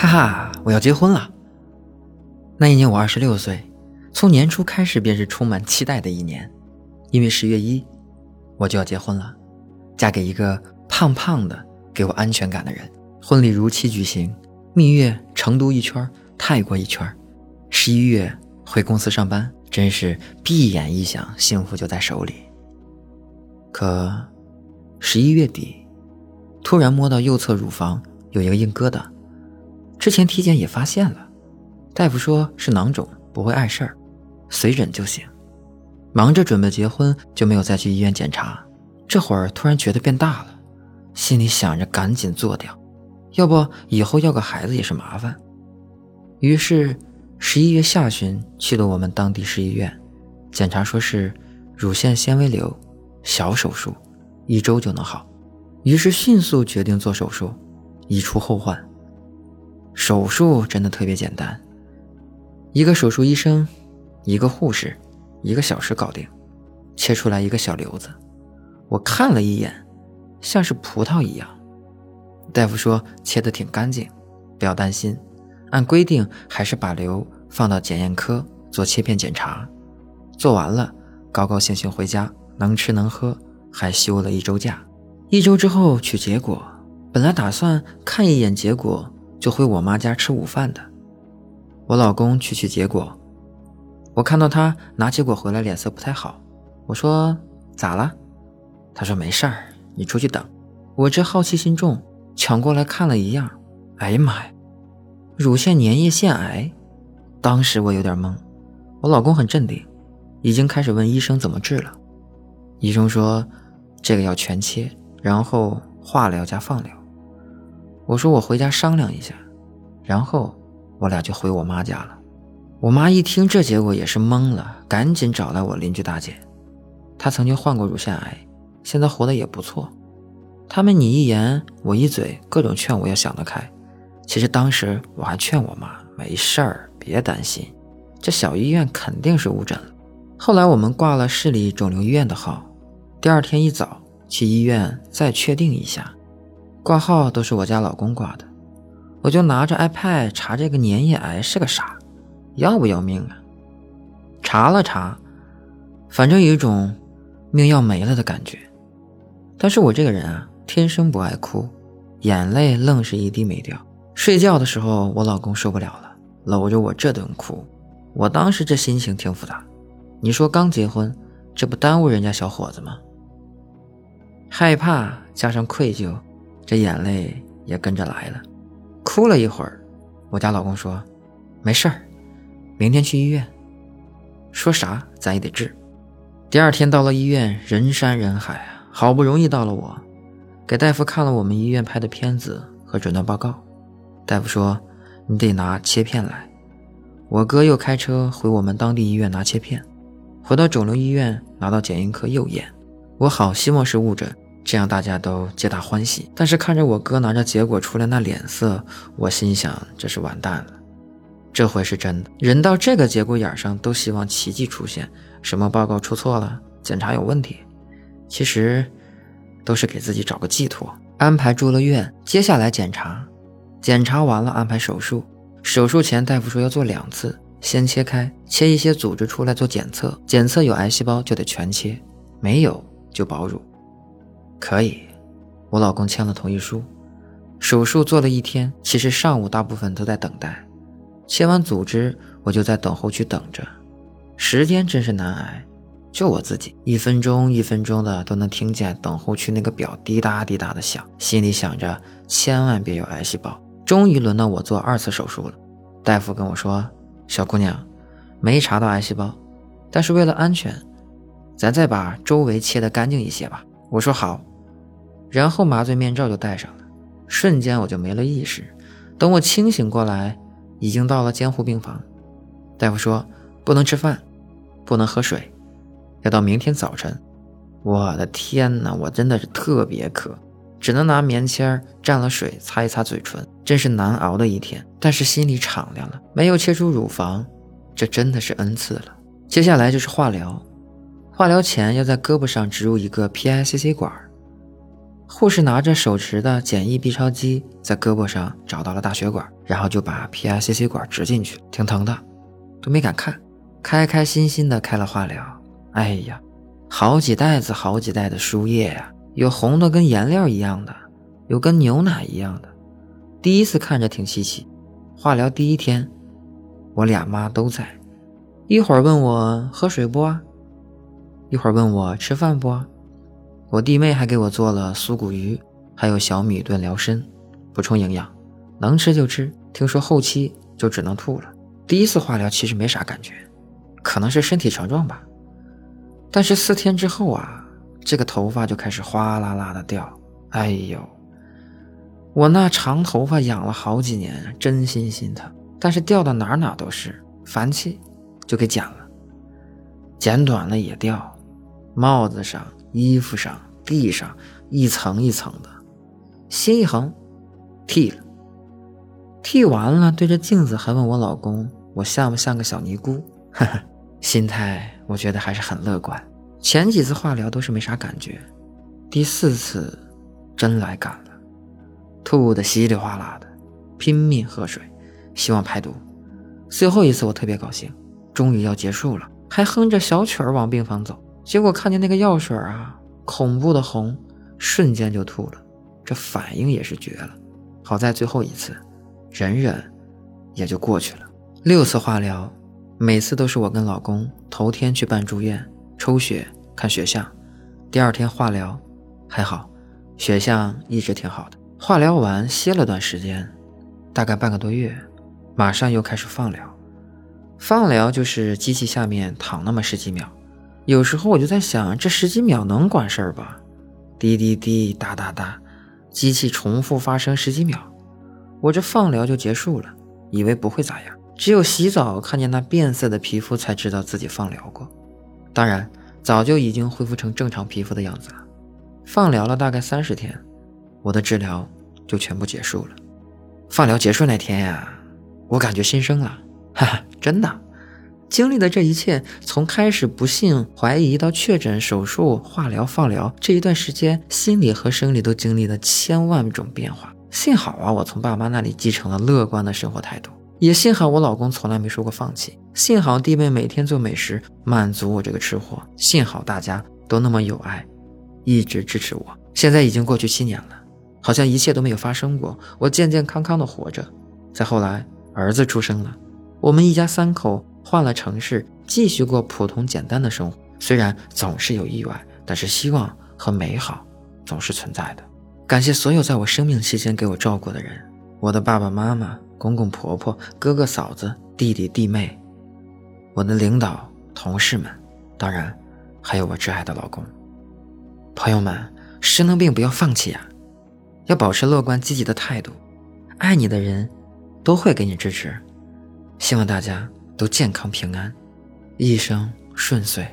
哈哈，我要结婚了。那一年我二十六岁，从年初开始便是充满期待的一年，因为十月一我就要结婚了，嫁给一个胖胖的、给我安全感的人。婚礼如期举行，蜜月成都一圈，泰国一圈。十一月回公司上班，真是闭眼一想，幸福就在手里。可十一月底，突然摸到右侧乳房有一个硬疙瘩。之前体检也发现了，大夫说是囊肿，不会碍事儿，随诊就行。忙着准备结婚，就没有再去医院检查。这会儿突然觉得变大了，心里想着赶紧做掉，要不以后要个孩子也是麻烦。于是十一月下旬去了我们当地市医院，检查说是乳腺纤维瘤，小手术，一周就能好。于是迅速决定做手术，以除后患。手术真的特别简单，一个手术医生，一个护士，一个小时搞定，切出来一个小瘤子。我看了一眼，像是葡萄一样。大夫说切的挺干净，不要担心。按规定还是把瘤放到检验科做切片检查。做完了，高高兴兴回家，能吃能喝，还休了一周假。一周之后取结果，本来打算看一眼结果。就回我妈家吃午饭的，我老公去取结果，我看到他拿结果回来，脸色不太好。我说咋了？他说没事儿，你出去等。我这好奇心重，抢过来看了一样。哎呀妈呀，乳腺粘液腺癌！当时我有点懵。我老公很镇定，已经开始问医生怎么治了。医生说这个要全切，然后化疗加放疗。我说我回家商量一下，然后我俩就回我妈家了。我妈一听这结果也是懵了，赶紧找来我邻居大姐，她曾经患过乳腺癌，现在活得也不错。他们你一言我一嘴，各种劝我要想得开。其实当时我还劝我妈没事儿，别担心，这小医院肯定是误诊了。后来我们挂了市里肿瘤医院的号，第二天一早去医院再确定一下。挂号都是我家老公挂的，我就拿着 iPad 查这个粘液癌是个啥，要不要命啊？查了查，反正有一种命要没了的感觉。但是我这个人啊，天生不爱哭，眼泪愣是一滴没掉。睡觉的时候，我老公受不了了，搂着我这顿哭。我当时这心情挺复杂，你说刚结婚，这不耽误人家小伙子吗？害怕加上愧疚。这眼泪也跟着来了，哭了一会儿，我家老公说：“没事儿，明天去医院。”说啥咱也得治。第二天到了医院，人山人海啊，好不容易到了我，给大夫看了我们医院拍的片子和诊断报告。大夫说：“你得拿切片来。”我哥又开车回我们当地医院拿切片，回到肿瘤医院拿到检验科又验。我好希望是误诊。这样大家都皆大欢喜，但是看着我哥拿着结果出来那脸色，我心想这是完蛋了。这回是真的，人到这个节骨眼上都希望奇迹出现，什么报告出错了，检查有问题，其实都是给自己找个寄托。安排住了院，接下来检查，检查完了安排手术。手术前大夫说要做两次，先切开，切一些组织出来做检测，检测有癌细胞就得全切，没有就保乳。可以，我老公签了同意书。手术做了一天，其实上午大部分都在等待。切完组织，我就在等候区等着。时间真是难挨，就我自己，一分钟一分钟的都能听见等候区那个表滴答滴答的响，心里想着千万别有癌细胞。终于轮到我做二次手术了，大夫跟我说：“小姑娘，没查到癌细胞，但是为了安全，咱再把周围切得干净一些吧。”我说好。然后麻醉面罩就戴上了，瞬间我就没了意识。等我清醒过来，已经到了监护病房。大夫说不能吃饭，不能喝水，要到明天早晨。我的天哪，我真的是特别渴，只能拿棉签蘸了水擦一擦嘴唇。真是难熬的一天，但是心里敞亮了。没有切除乳房，这真的是恩赐了。接下来就是化疗，化疗前要在胳膊上植入一个 PICC 管护士拿着手持的简易 B 超机，在胳膊上找到了大血管，然后就把 PICC 管植进去，挺疼的，都没敢看，开开心心的开了化疗。哎呀，好几袋子好几袋的输液呀，有红的跟颜料一样的，有跟牛奶一样的。第一次看着挺稀奇。化疗第一天，我俩妈都在，一会儿问我喝水不，一会儿问我吃饭不。我弟妹还给我做了酥骨鱼，还有小米炖辽参，补充营养，能吃就吃。听说后期就只能吐了。第一次化疗其实没啥感觉，可能是身体强壮吧。但是四天之后啊，这个头发就开始哗啦啦的掉。哎呦，我那长头发养了好几年，真心心疼。但是掉到哪哪都是，烦气，就给剪了。剪短了也掉，帽子上。衣服上、地上一层一层的，心一横，剃了。剃完了，对着镜子还问我老公：“我像不像个小尼姑？”哈哈，心态我觉得还是很乐观。前几次化疗都是没啥感觉，第四次真来赶了，吐的稀里哗啦的，拼命喝水，希望排毒。最后一次我特别高兴，终于要结束了，还哼着小曲儿往病房走。结果看见那个药水啊，恐怖的红，瞬间就吐了，这反应也是绝了。好在最后一次，忍忍，也就过去了。六次化疗，每次都是我跟老公头天去办住院抽血看血象，第二天化疗，还好，血象一直挺好的。化疗完歇了段时间，大概半个多月，马上又开始放疗。放疗就是机器下面躺那么十几秒。有时候我就在想，这十几秒能管事儿吧？滴滴滴，哒哒哒，机器重复发生十几秒，我这放疗就结束了，以为不会咋样。只有洗澡看见那变色的皮肤，才知道自己放疗过。当然，早就已经恢复成正常皮肤的样子了。放疗了大概三十天，我的治疗就全部结束了。放疗结束那天呀，我感觉新生了，哈哈，真的。经历的这一切，从开始不信、怀疑到确诊、手术、化疗、放疗这一段时间，心理和生理都经历了千万种变化。幸好啊，我从爸妈那里继承了乐观的生活态度，也幸好我老公从来没说过放弃。幸好弟妹每天做美食满足我这个吃货。幸好大家都那么有爱，一直支持我。现在已经过去七年了，好像一切都没有发生过，我健健康康的活着。再后来，儿子出生了，我们一家三口。换了城市，继续过普通简单的生活。虽然总是有意外，但是希望和美好总是存在的。感谢所有在我生命期间给我照顾的人：我的爸爸妈妈、公公婆婆、哥哥嫂子、弟弟弟妹，我的领导、同事们，当然还有我挚爱的老公。朋友们，生了病不要放弃呀，要保持乐观积极的态度。爱你的人都会给你支持。希望大家。都健康平安，一生顺遂。